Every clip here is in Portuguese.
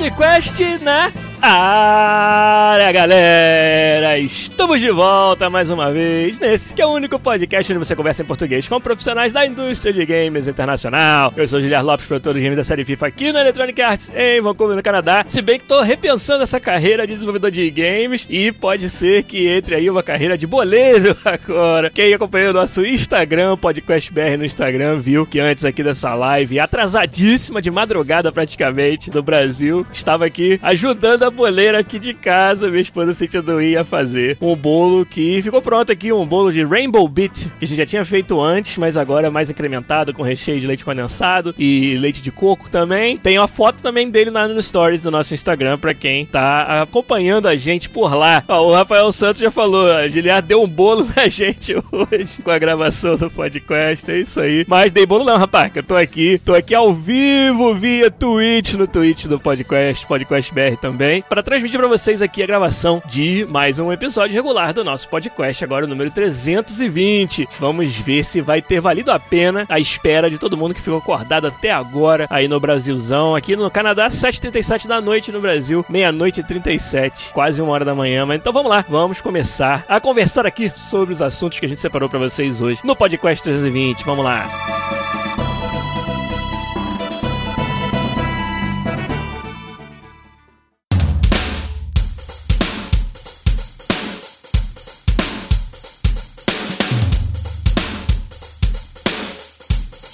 Podcast, né? Área, galera! Estamos de volta mais uma vez nesse que é o único podcast onde você conversa em português com profissionais da indústria de games internacional. Eu sou o Guilherme Lopes, produtor de games da série FIFA aqui na Electronic Arts em Vancouver, no Canadá. Se bem que tô repensando essa carreira de desenvolvedor de games e pode ser que entre aí uma carreira de boleiro agora. Quem acompanhou o nosso Instagram, PodcastBR no Instagram, viu que antes aqui dessa live, atrasadíssima de madrugada praticamente, do Brasil, estava aqui ajudando a boleira aqui de casa, minha esposa sentindo ia fazer um bolo que ficou pronto aqui, um bolo de Rainbow Beat, que a gente já tinha feito antes, mas agora é mais incrementado com recheio de leite condensado e leite de coco também. Tem uma foto também dele lá no stories do nosso Instagram para quem tá acompanhando a gente por lá. Ó, o Rafael Santos já falou, a Giliard deu um bolo pra gente hoje com a gravação do podcast, é isso aí. Mas dei bolo não, rapaz, que eu tô aqui, tô aqui ao vivo via Twitch, no Twitch do podcast, Podcast BR também para transmitir para vocês aqui a gravação de mais um episódio regular do nosso podcast, agora o número 320. Vamos ver se vai ter valido a pena a espera de todo mundo que ficou acordado até agora aí no Brasilzão. Aqui no Canadá, 7h37 da noite no Brasil, meia-noite e 37, quase uma hora da manhã. Mas então vamos lá, vamos começar a conversar aqui sobre os assuntos que a gente separou para vocês hoje no podcast 320. Vamos lá.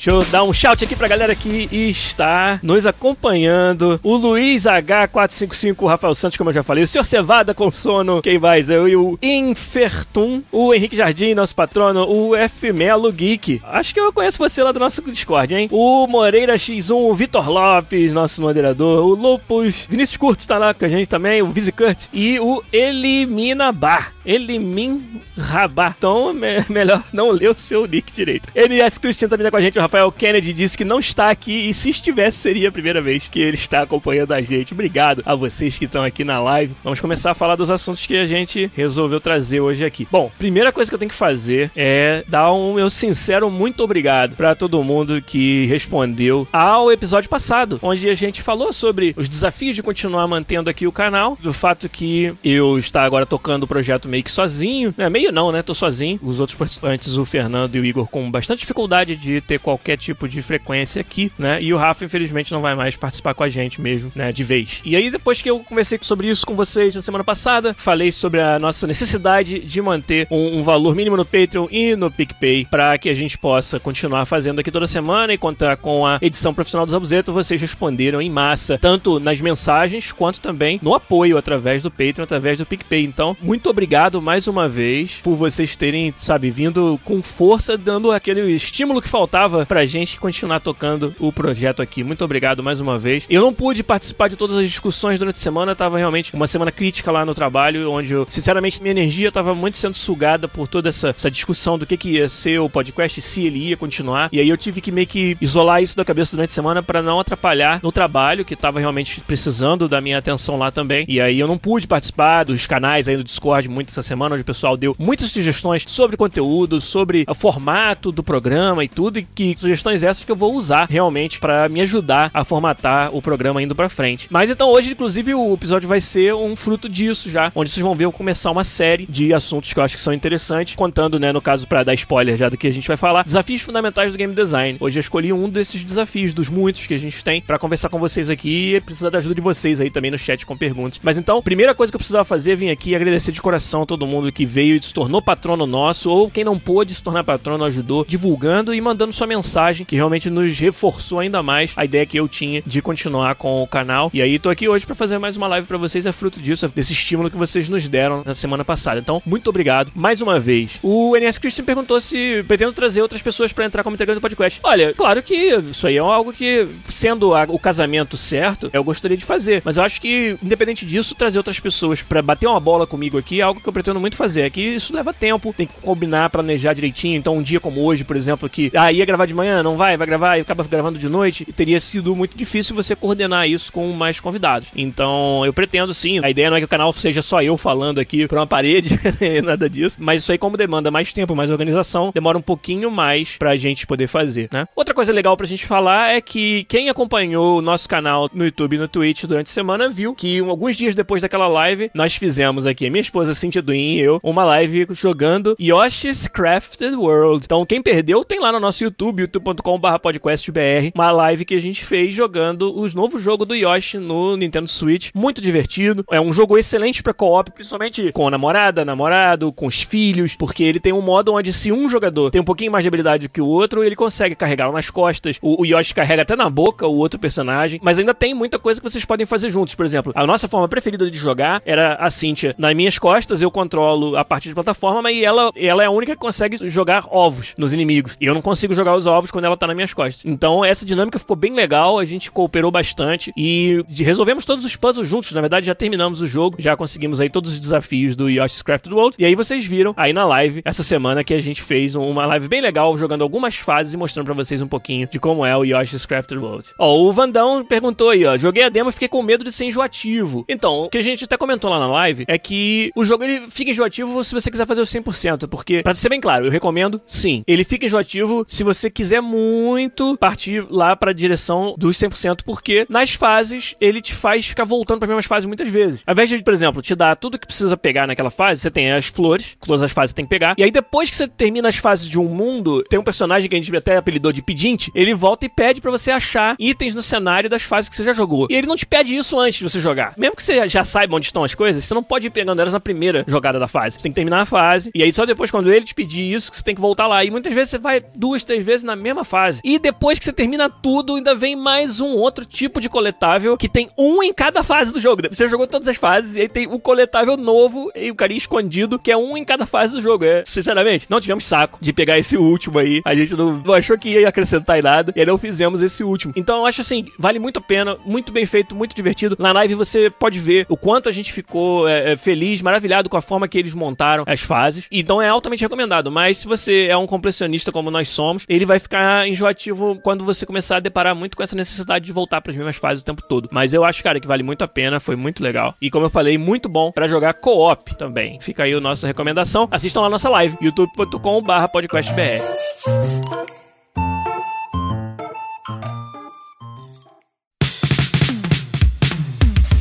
Deixa eu dar um shout aqui pra galera que está nos acompanhando. O Luiz H455, o Rafael Santos, como eu já falei. O Sr. Cevada com sono, quem mais? Eu e o Infertum. O Henrique Jardim, nosso patrono. O F Melo Geek. Acho que eu conheço você lá do nosso Discord, hein? O Moreira X1, o Vitor Lopes, nosso moderador. O Lupus. Vinícius Curto tá lá com a gente também. O Visicurt. E o Elimina Bar. Elimin Rabar. Então, me melhor não ler o seu nick direito. NS Cristiano também tá com a gente. O Rafael Kennedy disse que não está aqui e se estivesse seria a primeira vez que ele está acompanhando a gente. Obrigado a vocês que estão aqui na live. Vamos começar a falar dos assuntos que a gente resolveu trazer hoje aqui. Bom, primeira coisa que eu tenho que fazer é dar um meu sincero muito obrigado para todo mundo que respondeu ao episódio passado, onde a gente falou sobre os desafios de continuar mantendo aqui o canal, do fato que eu está agora tocando o projeto meio que sozinho, né? Meio não, né? Tô sozinho. Os outros participantes, o Fernando e o Igor, com bastante dificuldade de ter qualquer tipo de frequência aqui, né? E o Rafa, infelizmente, não vai mais participar com a gente mesmo, né? De vez. E aí, depois que eu conversei sobre isso com vocês na semana passada, falei sobre a nossa necessidade de manter um, um valor mínimo no Patreon e no PicPay para que a gente possa continuar fazendo aqui toda semana e contar com a edição profissional do Zabuzeto. Vocês responderam em massa, tanto nas mensagens quanto também no apoio através do Patreon, através do PicPay. Então, muito obrigado mais uma vez por vocês terem, sabe, vindo com força, dando aquele estímulo que faltava pra gente continuar tocando o projeto aqui. Muito obrigado mais uma vez. Eu não pude participar de todas as discussões durante a semana, tava realmente uma semana crítica lá no trabalho, onde eu, sinceramente, minha energia tava muito sendo sugada por toda essa, essa discussão do que, que ia ser o podcast, se ele ia continuar. E aí eu tive que meio que isolar isso da cabeça durante a semana para não atrapalhar no trabalho, que tava realmente precisando da minha atenção lá também. E aí eu não pude participar dos canais aí no Discord muito essa semana, onde o pessoal deu muitas sugestões sobre conteúdo, sobre o formato do programa e tudo, e que sugestões essas que eu vou usar realmente para me ajudar a formatar o programa indo para frente. Mas então hoje, inclusive, o episódio vai ser um fruto disso já, onde vocês vão ver eu começar uma série de assuntos que eu acho que são interessantes, contando, né, no caso para dar spoiler já do que a gente vai falar, desafios fundamentais do game design. Hoje eu escolhi um desses desafios dos muitos que a gente tem para conversar com vocês aqui e precisar da ajuda de vocês aí também no chat com perguntas. Mas então, primeira coisa que eu precisava fazer vir aqui agradecer de coração todo mundo que veio e se tornou patrono nosso, ou quem não pôde se tornar patrono ajudou, divulgando e mandando sua mensagem, que realmente nos reforçou ainda mais a ideia que eu tinha de continuar com o canal. E aí tô aqui hoje para fazer mais uma live para vocês, é fruto disso, desse estímulo que vocês nos deram na semana passada. Então, muito obrigado mais uma vez. O NS Christian perguntou se pretendo trazer outras pessoas para entrar como integrante do podcast. Olha, claro que isso aí é algo que, sendo a, o casamento certo, eu gostaria de fazer. Mas eu acho que, independente disso, trazer outras pessoas para bater uma bola comigo aqui é algo que eu pretendo muito fazer. É que isso leva tempo, tem que combinar, planejar direitinho. Então, um dia como hoje, por exemplo, que ah, ia gravar de manhã, não vai, vai gravar e acaba gravando de noite, e teria sido muito difícil você coordenar isso com mais convidados. Então, eu pretendo sim. A ideia não é que o canal seja só eu falando aqui pra uma parede, nada disso. Mas isso aí, como demanda mais tempo, mais organização, demora um pouquinho mais pra gente poder fazer, né? Outra coisa legal pra gente falar é que quem acompanhou o nosso canal no YouTube e no Twitch durante a semana viu que alguns dias depois daquela live, nós fizemos aqui, minha esposa Cintia Duin e eu, uma live jogando Yoshi's Crafted World. Então, quem perdeu, tem lá no nosso YouTube, youtube.com.br podcastbr, uma live que a gente fez jogando os novos jogos do Yoshi no Nintendo Switch. Muito divertido. É um jogo excelente pra co-op, principalmente com a namorada, namorado, com os filhos, porque ele tem um modo onde se um jogador tem um pouquinho mais de habilidade que o outro, ele consegue carregar nas costas. O, o Yoshi carrega até na boca o outro personagem, mas ainda tem muita coisa que vocês podem fazer juntos. Por exemplo, a nossa forma preferida de jogar era a Cynthia nas minhas costas, eu controlo a parte de plataforma, mas ela, ela é a única que consegue jogar ovos nos inimigos. E eu não consigo jogar os ovos quando ela tá nas minhas costas. Então essa dinâmica ficou bem legal, a gente cooperou bastante e resolvemos todos os puzzles juntos. Na verdade, já terminamos o jogo, já conseguimos aí todos os desafios do Yoshi's Crafted World. E aí vocês viram aí na live essa semana que a gente fez uma live bem legal, jogando algumas fases e mostrando para vocês um pouquinho de como é o Yoshi's Crafted World. Ó, o Vandão perguntou aí, ó, joguei a demo e fiquei com medo de ser enjoativo. Então, o que a gente até comentou lá na live é que o jogo ele fica enjoativo se você quiser fazer o 100%, porque, pra ser bem claro, eu recomendo sim. Ele fica enjoativo se você quiser muito partir lá pra direção dos 100%, porque nas fases ele te faz ficar voltando para mesmas fases muitas vezes. Ao invés de, por exemplo, te dar tudo que precisa pegar naquela fase, você tem as flores, todas as fases você tem que pegar, e aí depois que você termina as fases de um mundo, tem um personagem que a gente até apelidou de pedinte, ele volta e pede para você achar itens no cenário das fases que você já jogou. E ele não te pede isso antes de você jogar. Mesmo que você já saiba onde estão as coisas, você não pode ir pegando elas na primeira jogada da fase. Você tem que terminar a fase, e aí só depois, quando ele te pedir isso, que você tem que voltar lá. E muitas vezes você vai duas, três vezes na mesma fase. E depois que você termina tudo, ainda vem mais um outro tipo de coletável que tem um em cada fase do jogo. Você jogou todas as fases e aí tem o um coletável novo e o carinha escondido, que é um em cada fase do jogo. É, sinceramente, não tivemos saco de pegar esse último aí. A gente não, não achou que ia acrescentar em nada e aí não fizemos esse último. Então eu acho assim, vale muito a pena, muito bem feito, muito divertido. Na live você pode ver o quanto a gente ficou é, é, feliz, maravilhado com a forma que eles montaram as fases. Então é altamente recomendado. Mas se você é um completionista como nós somos, ele vai ficar enjoativo quando você começar a deparar muito com essa necessidade de voltar para as mesmas fases o tempo todo. Mas eu acho, cara, que vale muito a pena, foi muito legal. E como eu falei, muito bom para jogar co-op também. Fica aí a nossa recomendação. Assistam lá a nossa live, youtube.com/podcastbr.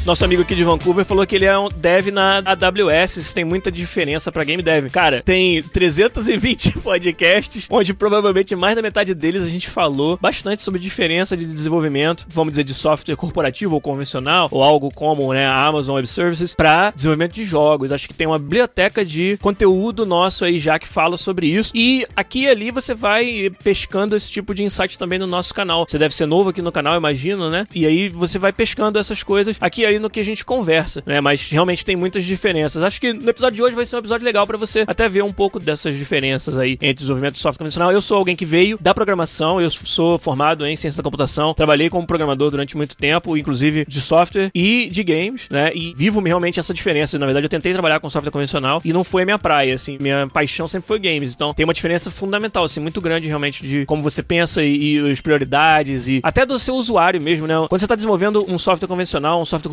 Nosso amigo aqui de Vancouver falou que ele é um dev na AWS, tem muita diferença para game dev. Cara, tem 320 podcasts, onde provavelmente mais da metade deles a gente falou bastante sobre diferença de desenvolvimento, vamos dizer, de software corporativo ou convencional, ou algo como né, Amazon Web Services, para desenvolvimento de jogos. Acho que tem uma biblioteca de conteúdo nosso aí já que fala sobre isso. E aqui e ali você vai pescando esse tipo de insight também no nosso canal. Você deve ser novo aqui no canal, imagino, né? E aí você vai pescando essas coisas aqui e ali no que a gente conversa, né? Mas realmente tem muitas diferenças. Acho que no episódio de hoje vai ser um episódio legal para você até ver um pouco dessas diferenças aí entre desenvolvimento de software convencional. Eu sou alguém que veio da programação, eu sou formado em ciência da computação, trabalhei como programador durante muito tempo, inclusive de software e de games, né? E vivo realmente essa diferença. Na verdade, eu tentei trabalhar com software convencional e não foi a minha praia, assim. Minha paixão sempre foi games. Então tem uma diferença fundamental, assim, muito grande realmente de como você pensa e, e as prioridades e até do seu usuário mesmo, né? Quando você está desenvolvendo um software convencional, um software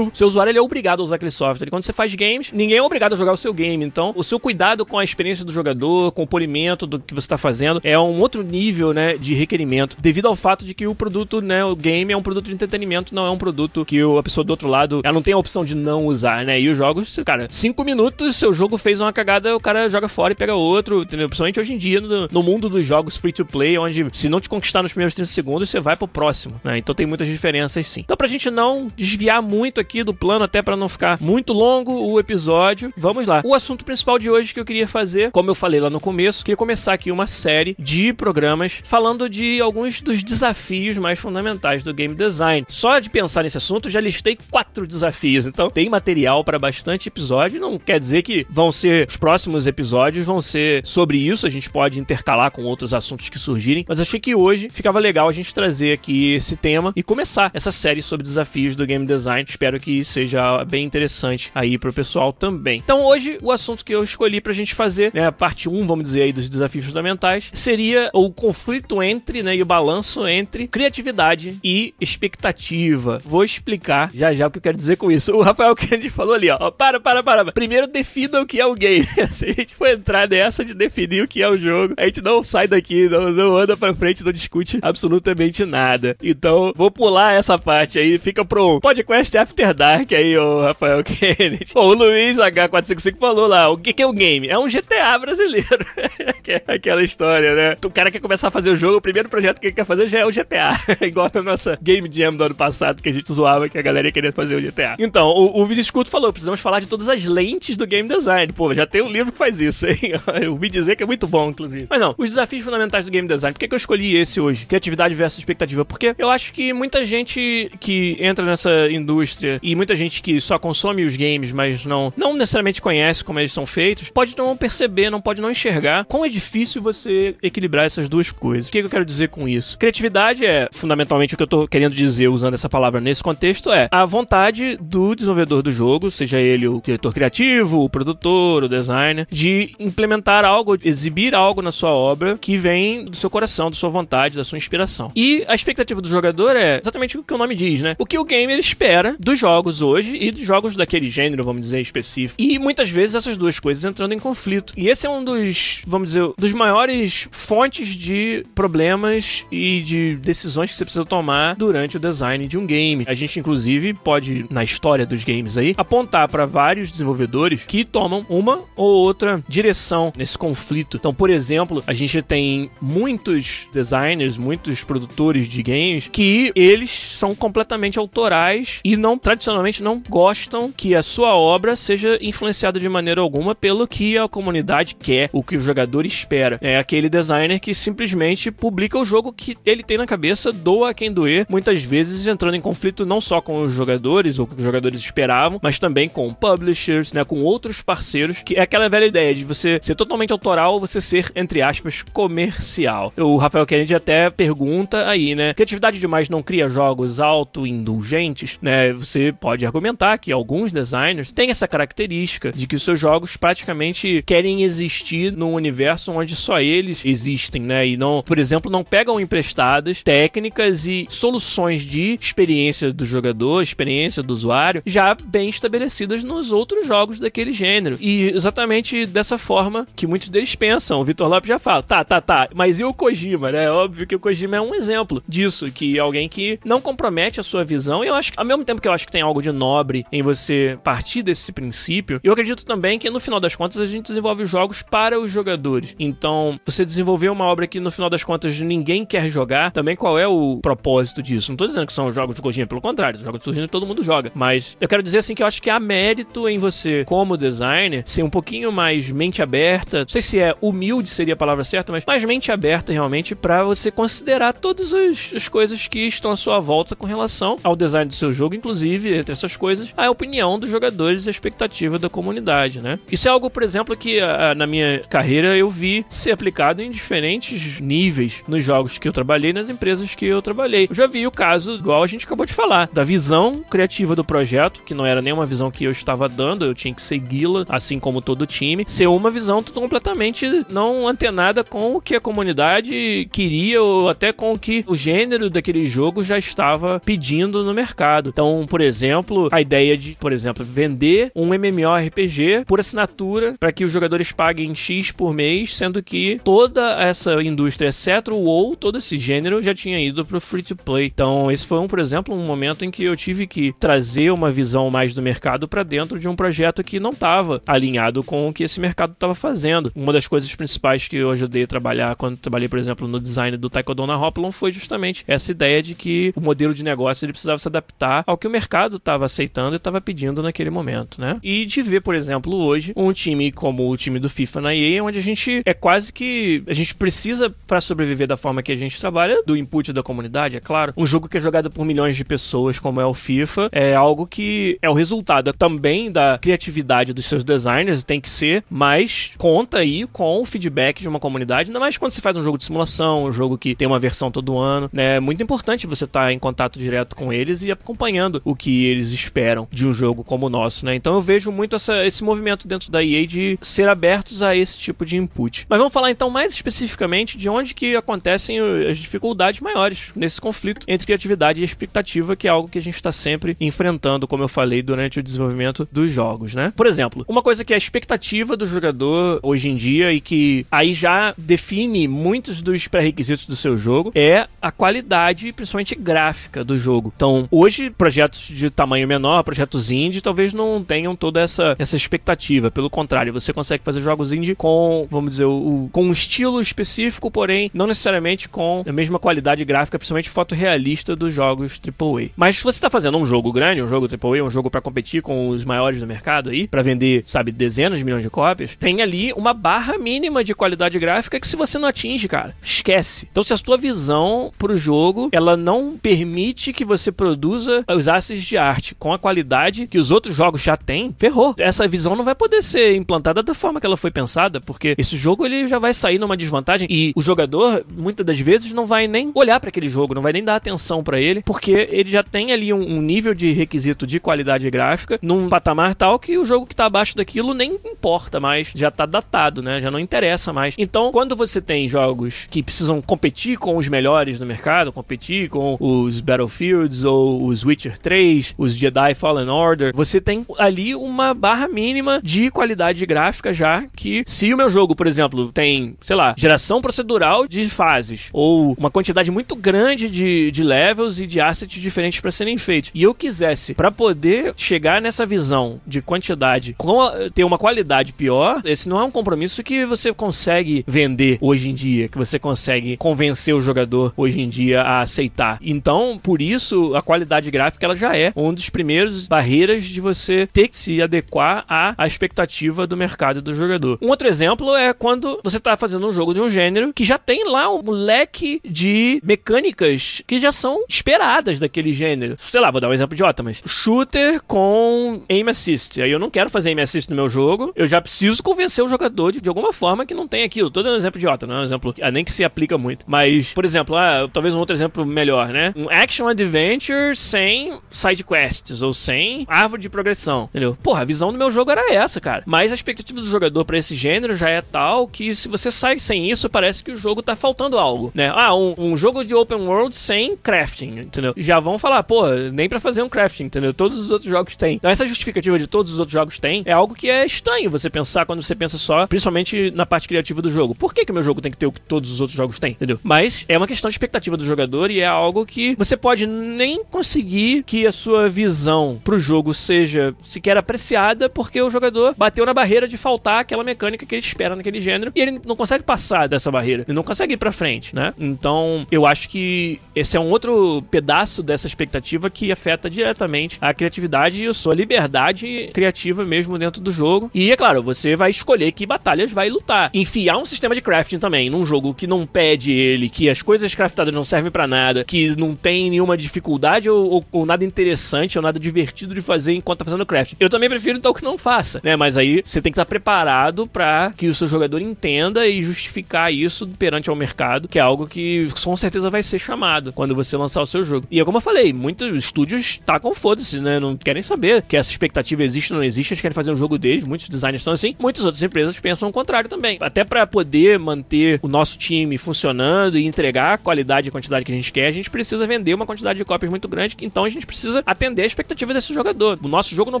seu usuário ele é obrigado a usar aquele software. E quando você faz games, ninguém é obrigado a jogar o seu game. Então, o seu cuidado com a experiência do jogador, com o polimento do que você está fazendo, é um outro nível, né, de requerimento, devido ao fato de que o produto, né, o game é um produto de entretenimento, não é um produto que a pessoa do outro lado, ela não tem a opção de não usar, né? E os jogos, cara, cinco minutos, seu jogo fez uma cagada, o cara joga fora e pega outro, entendeu? Principalmente hoje em dia, no, no mundo dos jogos free to play, onde se não te conquistar nos primeiros 30 segundos, você vai pro próximo, né? Então tem muitas diferenças sim. Então, pra gente não desviar muito muito aqui do plano, até para não ficar muito longo o episódio. Vamos lá. O assunto principal de hoje que eu queria fazer, como eu falei lá no começo, queria começar aqui uma série de programas falando de alguns dos desafios mais fundamentais do game design. Só de pensar nesse assunto, já listei quatro desafios. Então tem material para bastante episódio. Não quer dizer que vão ser os próximos episódios vão ser sobre isso. A gente pode intercalar com outros assuntos que surgirem. Mas achei que hoje ficava legal a gente trazer aqui esse tema e começar essa série sobre desafios do game design. Espero que seja bem interessante aí pro pessoal também. Então hoje o assunto que eu escolhi pra gente fazer, né, a parte 1, vamos dizer aí, dos desafios fundamentais, seria o conflito entre, né, e o balanço entre criatividade e expectativa. Vou explicar já já o que eu quero dizer com isso. O Rafael Kennedy falou ali, ó, para, para, para. Primeiro defina o que é o game. Se a gente for entrar nessa de definir o que é o jogo, a gente não sai daqui, não, não anda pra frente, não discute absolutamente nada. Então, vou pular essa parte aí, fica pro podcast After Dark aí, o Rafael Kennedy. Bom, o Luiz H455 falou lá, o que, que é o game? É um GTA brasileiro. Aquela história, né? O cara quer começar a fazer o jogo, o primeiro projeto que ele quer fazer já é o GTA. Igual a nossa Game Jam do ano passado, que a gente zoava que a galera ia querer fazer o GTA. Então, o, o Vídeo Escuto falou, precisamos falar de todas as lentes do game design. Pô, já tem um livro que faz isso, hein? Eu ouvi dizer que é muito bom, inclusive. Mas não, os desafios fundamentais do game design. Por que, que eu escolhi esse hoje? Criatividade versus expectativa. Porque eu acho que muita gente que entra nessa indústria e muita gente que só consome os games, mas não, não necessariamente conhece como eles são feitos, pode não perceber, não pode não enxergar quão é difícil você equilibrar essas duas coisas. O que, eu quero dizer com isso? Criatividade é, fundamentalmente, o que eu tô querendo dizer usando essa palavra nesse contexto é a vontade do desenvolvedor do jogo, seja ele o diretor criativo, o produtor, o designer, de implementar algo, exibir algo na sua obra que vem do seu coração, da sua vontade, da sua inspiração. E a expectativa do jogador é exatamente o que o nome diz, né? O que o gamer espera dos jogos hoje e dos jogos daquele gênero, vamos dizer, específico. E muitas vezes essas duas coisas entrando em conflito. E esse é um dos, vamos dizer, dos maiores fontes de problemas e de decisões que você precisa tomar durante o design de um game. A gente, inclusive, pode, na história dos games aí, apontar para vários desenvolvedores que tomam uma ou outra direção nesse conflito. Então, por exemplo, a gente tem muitos designers, muitos produtores de games que eles são completamente autorais e não tradicionalmente não gostam que a sua obra seja influenciada de maneira alguma pelo que a comunidade quer, o que o jogador espera. É aquele designer que simplesmente publica o jogo que ele tem na cabeça, doa a quem doer, muitas vezes entrando em conflito não só com os jogadores ou com os jogadores esperavam, mas também com publishers, né, com outros parceiros, que é aquela velha ideia de você ser totalmente autoral ou você ser, entre aspas, comercial. O Rafael Kennedy até pergunta aí, né, criatividade demais não cria jogos auto-indulgentes, né, você pode argumentar que alguns designers têm essa característica de que os seus jogos praticamente querem existir num universo onde só eles existem, né, e não, por exemplo, não pegam emprestadas técnicas e soluções de experiência do jogador, experiência do usuário, já bem estabelecidas nos outros jogos daquele gênero. E exatamente dessa forma que muitos deles pensam. O Vitor Lopes já fala, tá, tá, tá, mas e o Kojima, né? Óbvio que o Kojima é um exemplo disso, que é alguém que não compromete a sua visão. E eu acho que, ao mesmo tempo que eu acho que tem algo de nobre em você partir desse princípio, eu acredito também que no final das contas a gente desenvolve jogos para os jogadores. Então, você desenvolver uma obra que no final das contas ninguém quer jogar, também qual é o propósito disso? Não tô dizendo que são jogos de Kojima, pelo contrário, jogos de Kojima todo mundo joga. Mas eu quero dizer assim que eu acho que há mérito em você, como designer, ser um pouquinho mais mente aberta. Não sei se é humilde seria a palavra certa, mas mais mente aberta realmente para você considerar todas as, as, coisas que estão à sua volta com relação ao design do seu jogo, inclusive entre essas coisas, a opinião dos jogadores e a expectativa da comunidade, né? Isso é algo, por exemplo, que a, na minha carreira eu vi ser aplicado em diferentes níveis nos jogos que eu trabalhei, nas empresas que eu trabalhei. Eu já vi o caso, igual a gente acabou de falar, da visão criativa do projeto, que não era nenhuma visão que eu estava dando, eu tinha que segui-la, assim como todo time, ser uma visão completamente não antenada com o que a comunidade queria ou até com o que o gênero daquele jogo já estava pedindo no mercado. Então, por exemplo, a ideia de, por exemplo, vender um MMORPG por assinatura para que os jogadores paguem X por mês, sendo que toda essa indústria, exceto o WoW, todo esse gênero já tinha ido pro free to play. Então, esse foi um, por exemplo, um momento em que eu tive que trazer uma visão mais do mercado para dentro de um projeto que não estava alinhado com o que esse mercado estava fazendo. Uma das coisas principais que eu ajudei a trabalhar quando trabalhei, por exemplo, no design do Taekwondo na Hoplon foi justamente essa ideia de que o modelo de negócio ele precisava se adaptar ao que o mercado estava aceitando e estava pedindo naquele momento, né? E de ver, por exemplo, hoje, um time como o time do FIFA na EA, onde a gente é quase que. A gente precisa, para sobreviver da forma que a gente trabalha, do input da comunidade, é claro. Um jogo que é jogado por milhões de pessoas, como é o FIFA, é algo que é o resultado também da criatividade dos seus designers, tem que ser, mas conta aí com o feedback de uma comunidade, ainda mais quando você faz um jogo de simulação, um jogo que tem uma versão todo ano, né? É muito importante você estar tá em contato direto com eles e acompanhando o que eles esperam de um jogo como o nosso, né? Então eu vejo muito essa, esse movimento dentro da EA de ser abertos a esse tipo de input. Mas vamos falar então mais especificamente de onde que acontecem as dificuldades maiores nesse conflito entre criatividade e expectativa, que é algo que a gente está sempre enfrentando, como eu falei, durante o desenvolvimento dos jogos, né? Por exemplo, uma coisa que é a expectativa do jogador hoje em dia e que aí já define muitos dos pré-requisitos do seu jogo é a qualidade, principalmente gráfica do jogo. Então, hoje, projetos de tamanho menor, projetos indie, talvez não tenham toda essa, essa expectativa. Pelo contrário, você consegue fazer jogos indie com, vamos dizer, o, com um estilo específico, porém, não necessariamente com a mesma qualidade gráfica, principalmente fotorrealista dos jogos AAA. Mas se você está fazendo um jogo grande, um jogo AAA, um jogo para competir com os maiores do mercado aí, para vender, sabe, dezenas de milhões de cópias, tem ali uma barra mínima de qualidade gráfica que se você não atinge, cara, esquece. Então, se a sua visão pro jogo, ela não permite que você produza os assets de arte com a qualidade que os outros jogos já têm, ferrou. Essa visão não vai poder ser implantada da forma que ela foi pensada, porque esse jogo ele já vai sair numa desvantagem e o jogador muitas das vezes não vai nem olhar para aquele jogo, não vai nem dar atenção para ele, porque ele já tem ali um, um, nível de requisito de qualidade gráfica num patamar tal que o jogo que tá abaixo daquilo nem importa mais, já tá datado, né? Já não interessa mais. Então, quando você tem jogos que precisam competir com os melhores no mercado, competir com os Battlefields ou os Witcher 3, os Jedi Fallen Order, você tem ali uma barra mínima de qualidade gráfica já que se o meu jogo, por exemplo, tem, sei lá, geração procedural de fases ou uma quantidade muito grande de, de levels e de assets diferentes para serem feitos e eu quisesse para poder chegar nessa visão de quantidade com a, ter uma qualidade pior, esse não é um compromisso que você consegue vender hoje em dia, que você consegue convencer o jogador hoje em dia a aceitar. Então, por isso, a qualidade gráfica ela já é um dos primeiros barreiras de você ter que se adequar à, à expectativa do mercado do jogador. Um outro exemplo é quando você está fazendo um jogo de um gênero que já tem lá um leque de mecânicas que já são esperadas daquele gênero. Sei lá, vou dar um exemplo idiota, mas shooter com aim assist. Aí eu não quero fazer aim assist no meu jogo, eu já preciso convencer o jogador de, de alguma forma que não tem aquilo. Todo um exemplo idiota, não é um exemplo ah, nem que se aplica muito. Mas, por exemplo, ah, talvez um outro exemplo melhor, né? Um action adventure sem side quests ou sem árvore de progressão, entendeu? Porra, a visão do meu jogo era essa, cara. Mas a expectativa do jogador para esse gênero já é tal que se você sai sem isso, parece que o jogo tá faltando algo, né? Ah, um, um jogo de open world sem crafting, entendeu? Já vão falar, pô, nem para fazer um crafting, entendeu? Todos os outros jogos têm. Então essa justificativa de todos os outros jogos têm é algo que é estranho você pensar quando você pensa só, principalmente na parte criativa do jogo. Por que que meu jogo tem que ter o que todos os outros jogos têm, entendeu? Mas é uma questão de expectativa do jogador e é algo que você pode nem conseguir que a sua visão pro jogo seja sequer apreciada porque o jogador bateu na barreira de faltar aquela mecânica que ele espera naquele gênero e ele não consegue passar dessa barreira, ele não consegue ir pra frente, né? Então, eu acho que esse é um outro pedaço dessa expectativa que afeta diretamente a criatividade e a sua liberdade criativa mesmo dentro do jogo. E é claro, você vai escolher que batalhas vai lutar. Enfiar um sistema de crafting também num jogo que não pede ele, que as coisas craftadas não servem para nada, que não tem nenhuma dificuldade ou, ou, ou, nada interessante ou nada divertido de fazer enquanto tá fazendo craft. Eu também prefiro então que não faça, né? Mas aí você tem que estar preparado para que o seu jogador entenda e justificar isso perante ao mercado, que é algo que com certeza vai ser chamado quando você lançar o seu jogo. E é como eu falei, muitos estúdios tacam foda-se, né? Não querem saber que essa expectativa existe ou não existe, eles querem fazer um jogo deles, muitos designers estão assim, muitas outras empresas pensam o contrário também. Até para poder manter o nosso time funcionando e entregar a qualidade e quantidade que a gente quer, a gente precisa vender uma quantidade de cópias muito grande, então a gente precisa atender a expectativa desse jogador. O nosso jogo não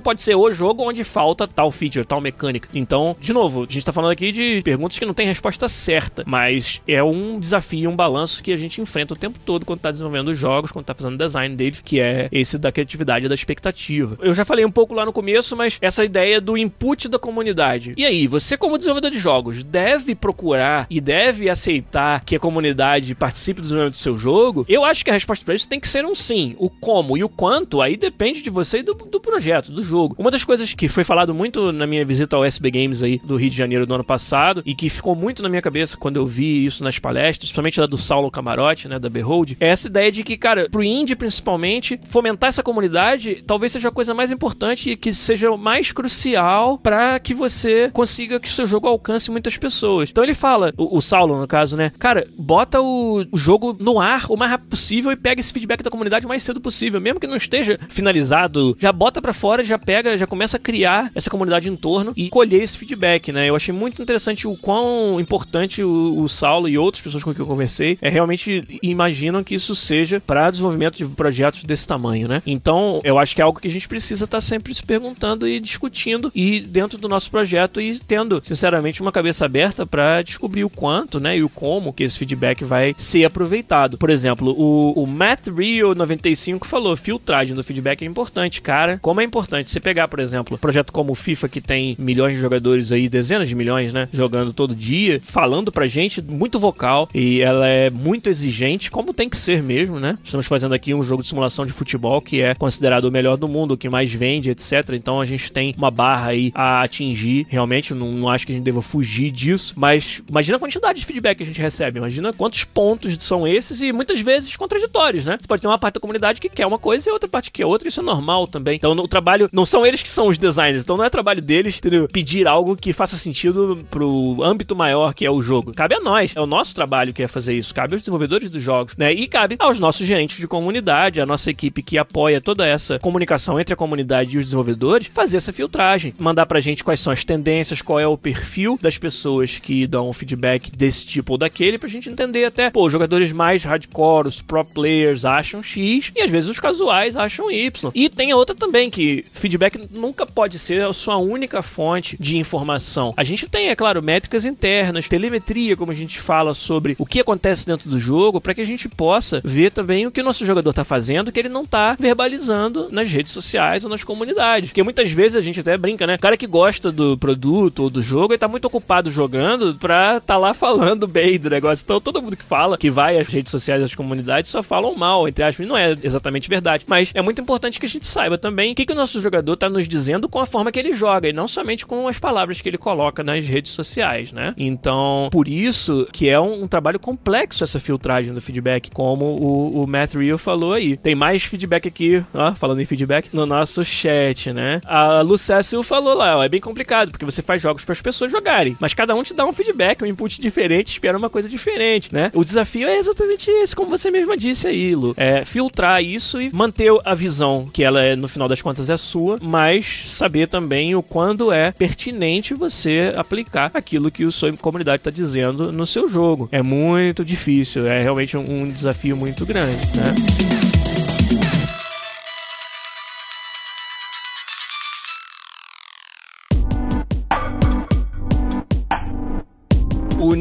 pode ser o jogo onde falta tal feature, tal mecânica. Então, de novo, a gente tá falando aqui de perguntas que não tem resposta certa, mas é um desafio, um balanço que a gente enfrenta o tempo todo quando tá desenvolvendo os jogos, quando tá fazendo design deles, que é esse da criatividade e da expectativa. Eu já falei um pouco lá no começo, mas essa ideia do input da comunidade. E aí, você como desenvolvedor de jogos deve procurar e deve aceitar que a comunidade participe do desenvolvimento do seu jogo? Eu acho que a resposta para isso tem que ser um sim. O como e o quanto, aí depende de você e do, do projeto, do jogo. Uma das coisas que foi falado muito na minha visita ao SB Games aí do Rio de Janeiro do ano passado e que ficou muito na minha cabeça quando eu vi isso nas palestras, principalmente da do Saulo Camarote, né, da Behold, é essa ideia de que, cara, pro indie principalmente, fomentar essa comunidade talvez seja a coisa mais importante e que seja mais crucial para que você consiga que o seu jogo alcance muitas pessoas. Então ele fala, o, o Saulo no caso, né, cara, bota o, o jogo no ar o mais rápido possível e pega esse feedback da comunidade o mais cedo possível, mesmo que não esteja finalizado, já bota para fora, já pega, já começa a criar essa comunidade em torno e colher esse feedback, né? Eu achei muito interessante o quão importante o, o Saulo e outras pessoas com quem eu conversei é realmente imaginam que isso seja para desenvolvimento de projetos desse tamanho, né? Então, eu acho que é algo que a gente precisa estar tá sempre se perguntando e discutindo e dentro do nosso projeto e tendo, sinceramente, uma cabeça aberta para descobrir o quanto, né, e o como que esse feedback vai ser aproveitado. Por exemplo, o, o Matt Rio 95 falou: filtragem do feedback é importante, cara. Como é importante você pegar, por exemplo, um projeto como o FIFA que tem milhões de jogadores aí, dezenas de milhões, né, jogando todo dia, falando pra gente muito vocal e ela é muito exigente, como tem que ser mesmo, né? Estamos fazendo aqui um jogo de simulação de futebol que é considerado o melhor do mundo, o que mais vende, etc. Então a gente tem uma barra aí a atingir. Realmente, não, não acho que a gente deva fugir disso, mas imagina a quantidade de feedback que a gente recebe, imagina quantos pontos são esses e muitas vezes contraditórios, né? Você pode ter uma parte da comunidade que quer uma coisa e outra parte que quer outra, isso é normal também. Então o trabalho não são eles que são os designers, então não é trabalho deles entendeu? pedir algo que faça sentido pro âmbito maior que é o jogo. Cabe a nós, é o nosso trabalho que é fazer isso, cabe aos desenvolvedores dos jogos, né? E cabe aos nossos gerentes de comunidade, a nossa equipe que apoia toda essa comunicação entre a comunidade e os desenvolvedores, fazer essa filtragem, mandar pra gente quais são as tendências, qual é o perfil das pessoas que dão feedback desse tipo ou daquele, pra gente entender até, pô, jogadores mais hardcore, os pro players acham X e às vezes os casuais acham Y. E tem a outra também, que feedback nunca pode ser a sua única fonte de informação. A gente tem, é claro, métricas internas, telemetria, como a gente fala sobre o que acontece dentro do jogo, para que a gente possa ver também o que o nosso jogador tá fazendo, que ele não tá verbalizando nas redes sociais ou nas comunidades. Porque muitas vezes a gente até brinca, né? O cara que gosta do produto ou do jogo, ele tá muito ocupado jogando pra tá lá falando bem do negócio. Então todo mundo que fala, que vai às redes sociais das comunidades, só falam mal, entre aspas. Não é exatamente verdade. Mas é muito importante que a gente saiba também o que, que o nosso jogador tá nos dizendo com a forma que ele joga, e não somente com as palavras que ele coloca nas redes sociais, né? Então, por isso que é um, um trabalho complexo essa filtragem do feedback, como o, o Matt Rio falou aí. Tem mais feedback aqui, ó, falando em feedback, no nosso chat, né? A Lucécio falou lá, ó, é bem complicado, porque você faz jogos para as pessoas jogarem, mas cada um te dá um feedback, um input diferente, espera uma coisa diferente, né? O desafio é exatamente esse, como você mesma disse aí, Lu. É filtrar isso e manter a visão, que ela é, no final das contas, é sua, mas saber também o quando é pertinente você aplicar aquilo que o sua comunidade está dizendo no seu jogo. É muito difícil, é realmente um, um desafio muito grande, né?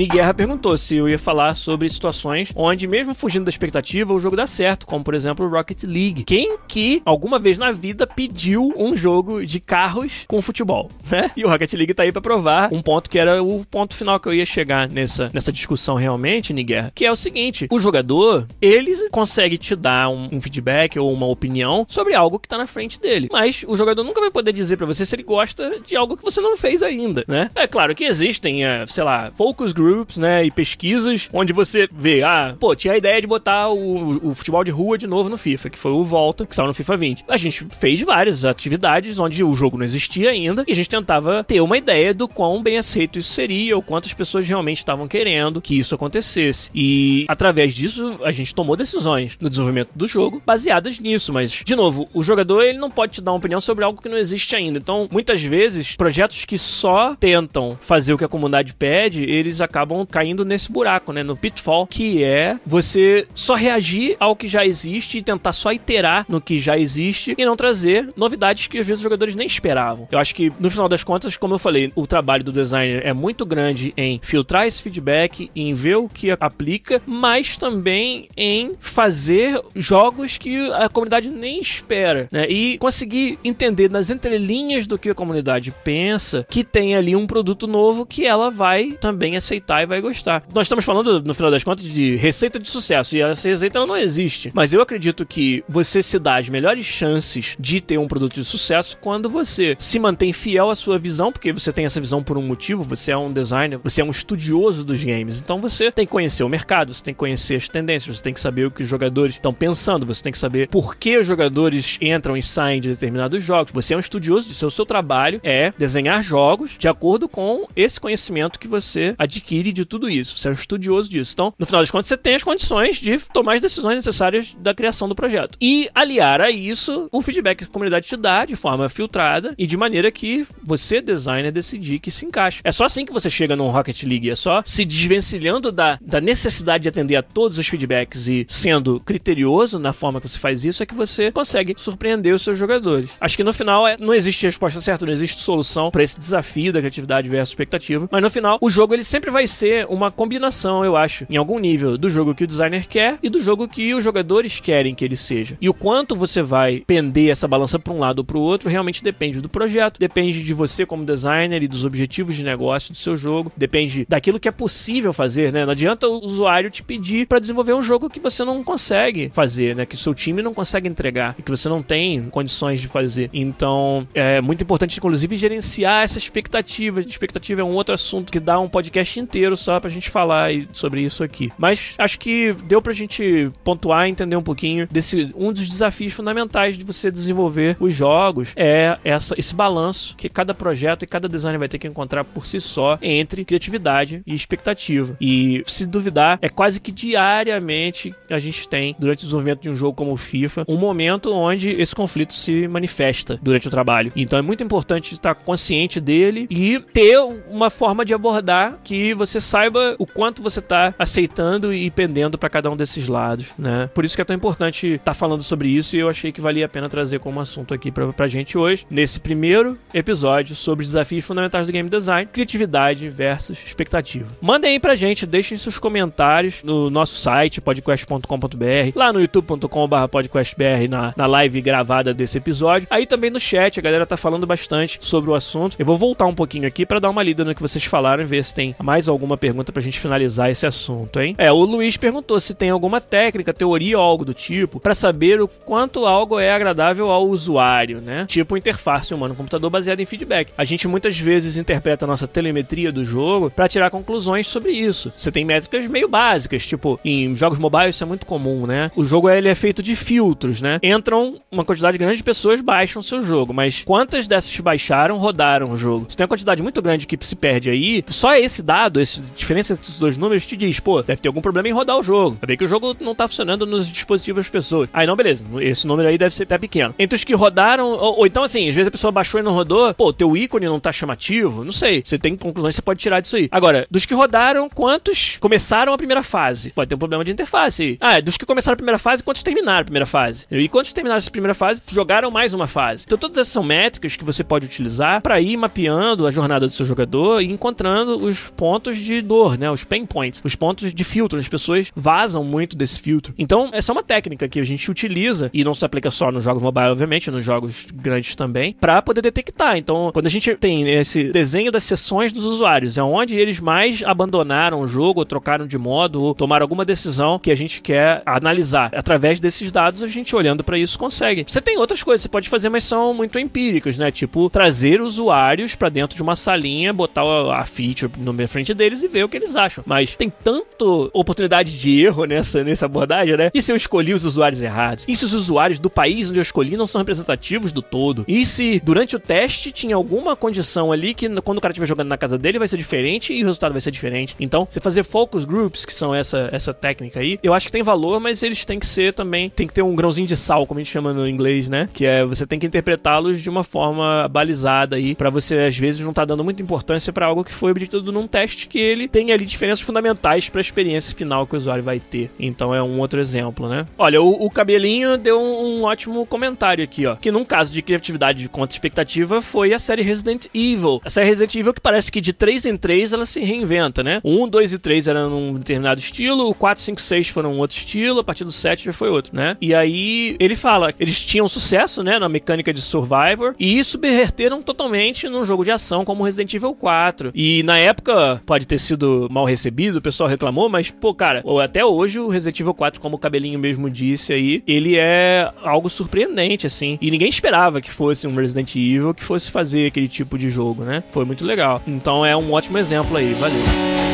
O Niguerra perguntou se eu ia falar sobre situações onde, mesmo fugindo da expectativa, o jogo dá certo, como por exemplo o Rocket League. Quem que alguma vez na vida pediu um jogo de carros com futebol, né? E o Rocket League tá aí para provar um ponto que era o ponto final que eu ia chegar nessa, nessa discussão realmente, Niguerra, que é o seguinte: o jogador, ele consegue te dar um, um feedback ou uma opinião sobre algo que tá na frente dele, mas o jogador nunca vai poder dizer para você se ele gosta de algo que você não fez ainda, né? É claro que existem, é, sei lá, focus groups groups, né, e pesquisas, onde você vê, ah, pô, tinha a ideia de botar o, o futebol de rua de novo no FIFA, que foi o Volta, que saiu no FIFA 20. A gente fez várias atividades onde o jogo não existia ainda, e a gente tentava ter uma ideia do quão bem aceito isso seria, ou quantas pessoas realmente estavam querendo que isso acontecesse. E através disso, a gente tomou decisões no desenvolvimento do jogo baseadas nisso, mas, de novo, o jogador ele não pode te dar uma opinião sobre algo que não existe ainda. Então, muitas vezes, projetos que só tentam fazer o que a comunidade pede, eles acabam caindo nesse buraco, né? No pitfall, que é você só reagir ao que já existe e tentar só iterar no que já existe e não trazer novidades que às vezes os jogadores nem esperavam. Eu acho que, no final das contas, como eu falei, o trabalho do designer é muito grande em filtrar esse feedback, em ver o que aplica, mas também em fazer jogos que a comunidade nem espera, né? E conseguir entender nas entrelinhas do que a comunidade pensa que tem ali um produto novo que ela vai também aceitar aproveitar e vai gostar. Nós estamos falando, no final das contas, de receita de sucesso, e essa receita não existe. Mas eu acredito que você se dá as melhores chances de ter um produto de sucesso quando você se mantém fiel à sua visão, porque você tem essa visão por um motivo, você é um designer, você é um estudioso dos games. Então você tem que conhecer o mercado, você tem que conhecer as tendências, você tem que saber o que os jogadores estão pensando, você tem que saber por que os jogadores entram e saem de determinados jogos. Você é um estudioso disso, o seu trabalho é desenhar jogos de acordo com esse conhecimento que você adquire de tudo isso. Você é um estudioso disso. Então, no final das contas, você tem as condições de tomar as decisões necessárias da criação do projeto. E aliar a isso o feedback que a comunidade te dá de forma filtrada e de maneira que você, designer, decidir que se encaixa. É só assim que você chega no Rocket League, é só se desvencilhando da, da necessidade de atender a todos os feedbacks e sendo criterioso na forma que você faz isso, é que você consegue surpreender os seus jogadores. Acho que no final é, não existe resposta certa, não existe solução para esse desafio da criatividade versus expectativa, mas no final o jogo ele sempre vai ser uma combinação, eu acho, em algum nível, do jogo que o designer quer e do jogo que os jogadores querem que ele seja. E o quanto você vai pender essa balança para um lado ou para o outro realmente depende do projeto, depende de você como designer e dos objetivos de negócio do seu jogo, depende daquilo que é possível fazer, né? Não adianta o usuário te pedir para desenvolver um jogo que você não consegue fazer, né? Que o seu time não consegue entregar e que você não tem condições de fazer. Então, é muito importante, inclusive, gerenciar essa expectativa. Expectativa é um outro assunto que dá um podcast inteiro só pra gente falar sobre isso aqui. Mas acho que deu pra gente pontuar entender um pouquinho desse um dos desafios fundamentais de você desenvolver os jogos é essa, esse balanço que cada projeto e cada designer vai ter que encontrar por si só entre criatividade e expectativa. E se duvidar, é quase que diariamente a gente tem, durante o desenvolvimento de um jogo como o FIFA, um momento onde esse conflito se manifesta durante o trabalho. Então é muito importante estar consciente dele e ter uma forma de abordar que você saiba o quanto você está aceitando e pendendo para cada um desses lados, né? Por isso que é tão importante estar tá falando sobre isso e eu achei que valia a pena trazer como assunto aqui pra, pra gente hoje, nesse primeiro episódio sobre os desafios fundamentais do game design, criatividade versus expectativa. Mandem aí pra gente, deixem seus comentários no nosso site, podcast.com.br, lá no youtube.com.br podcastbr, na, na live gravada desse episódio. Aí também no chat, a galera tá falando bastante sobre o assunto. Eu vou voltar um pouquinho aqui para dar uma lida no que vocês falaram e ver se tem mais alguma pergunta pra gente finalizar esse assunto, hein? É, o Luiz perguntou se tem alguma técnica, teoria ou algo do tipo para saber o quanto algo é agradável ao usuário, né? Tipo interface humano-computador baseada em feedback. A gente muitas vezes interpreta a nossa telemetria do jogo para tirar conclusões sobre isso. Você tem métricas meio básicas, tipo, em jogos mobile isso é muito comum, né? O jogo ele é feito de filtros, né? Entram uma quantidade grande de pessoas baixam o seu jogo, mas quantas dessas baixaram rodaram o jogo? Se tem uma quantidade muito grande que se perde aí, só esse dado, essa diferença entre esses dois números te diz, pô, deve ter algum problema em rodar o jogo. Vai ver que o jogo não tá funcionando nos dispositivos das pessoas. Aí não, beleza, esse número aí deve ser até pequeno. Entre os que rodaram, ou, ou então assim, às vezes a pessoa baixou e não rodou, pô, teu ícone não tá chamativo, não sei. Você tem conclusões que você pode tirar disso aí. Agora, dos que rodaram, quantos começaram a primeira fase? Pode ter um problema de interface aí. Ah, dos que começaram a primeira fase, quantos terminaram a primeira fase? E quantos terminaram essa primeira fase, jogaram mais uma fase. Então todas essas são métricas que você pode utilizar para ir mapeando a jornada do seu jogador e encontrando os pontos de dor, né? Os pain points, os pontos de filtro. As pessoas vazam muito desse filtro. Então, essa é uma técnica que a gente utiliza e não se aplica só nos jogos mobile, obviamente, nos jogos grandes também, para poder detectar. Então, quando a gente tem esse desenho das sessões dos usuários, é onde eles mais abandonaram o jogo, ou trocaram de modo, ou tomaram alguma decisão que a gente quer analisar. Através desses dados, a gente olhando para isso consegue. Você tem outras coisas que você pode fazer, mas são muito empíricas, né? Tipo, trazer usuários para dentro de uma salinha, botar a feature na frente deles e ver o que eles acham. Mas tem tanto oportunidade de erro nessa, nessa abordagem, né? E se eu escolhi os usuários errados? E se os usuários do país onde eu escolhi não são representativos do todo? E se durante o teste tinha alguma condição ali que quando o cara estiver jogando na casa dele vai ser diferente e o resultado vai ser diferente? Então, você fazer focus groups, que são essa, essa técnica aí, eu acho que tem valor, mas eles têm que ser também, tem que ter um grãozinho de sal, como a gente chama no inglês, né? Que é você tem que interpretá-los de uma forma balizada aí, para você às vezes não tá dando muita importância para algo que foi obtido num teste que ele tem ali diferenças fundamentais para a experiência final que o usuário vai ter. Então é um outro exemplo, né? Olha, o, o cabelinho deu um, um, ótimo comentário aqui, ó, que num caso de criatividade contra expectativa foi a série Resident Evil. A série Resident Evil que parece que de 3 em 3 ela se reinventa, né? O 1, 2 e 3 eram num determinado estilo, o 4, 5, 6 foram um outro estilo, a partir do 7 já foi outro, né? E aí ele fala, eles tinham sucesso, né, na mecânica de Survivor e subverteram totalmente num jogo de ação como Resident Evil 4. E na época pode ter sido mal recebido, o pessoal reclamou, mas, pô, cara, até hoje o Resident Evil 4, como o cabelinho mesmo disse aí, ele é algo surpreendente, assim. E ninguém esperava que fosse um Resident Evil que fosse fazer aquele tipo de jogo, né? Foi muito legal. Então é um ótimo exemplo aí. Valeu.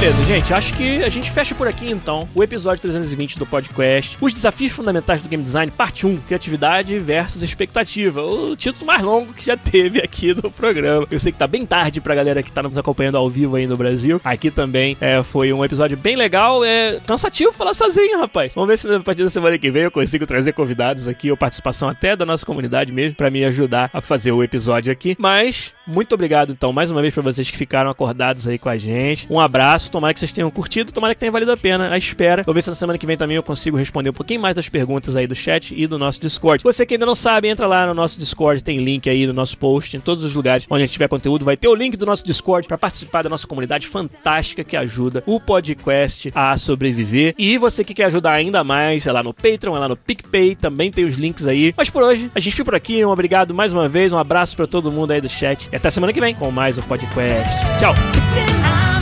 Beleza, gente, acho que a gente fecha por aqui então o episódio 320 do podcast. Os desafios fundamentais do game design, parte 1, criatividade versus expectativa. O título mais longo que já teve aqui no programa. Eu sei que tá bem tarde pra galera que tá nos acompanhando ao vivo aí no Brasil. Aqui também é, foi um episódio bem legal. É cansativo falar sozinho, rapaz. Vamos ver se a partir da semana que vem eu consigo trazer convidados aqui, ou participação até da nossa comunidade mesmo, para me ajudar a fazer o episódio aqui. Mas, muito obrigado então mais uma vez para vocês que ficaram acordados aí com a gente. Um abraço Tomara que vocês tenham curtido, tomara que tenha valido a pena a espera. Vou ver se na semana que vem também eu consigo responder um pouquinho mais das perguntas aí do chat e do nosso Discord. Você que ainda não sabe, entra lá no nosso Discord, tem link aí no nosso post, em todos os lugares onde a gente tiver conteúdo, vai ter o link do nosso Discord para participar da nossa comunidade fantástica que ajuda o podcast a sobreviver. E você que quer ajudar ainda mais, é lá no Patreon, é lá no PicPay, também tem os links aí. Mas por hoje, a gente fica por aqui. Um obrigado mais uma vez, um abraço para todo mundo aí do chat. E até semana que vem com mais um podcast. Tchau!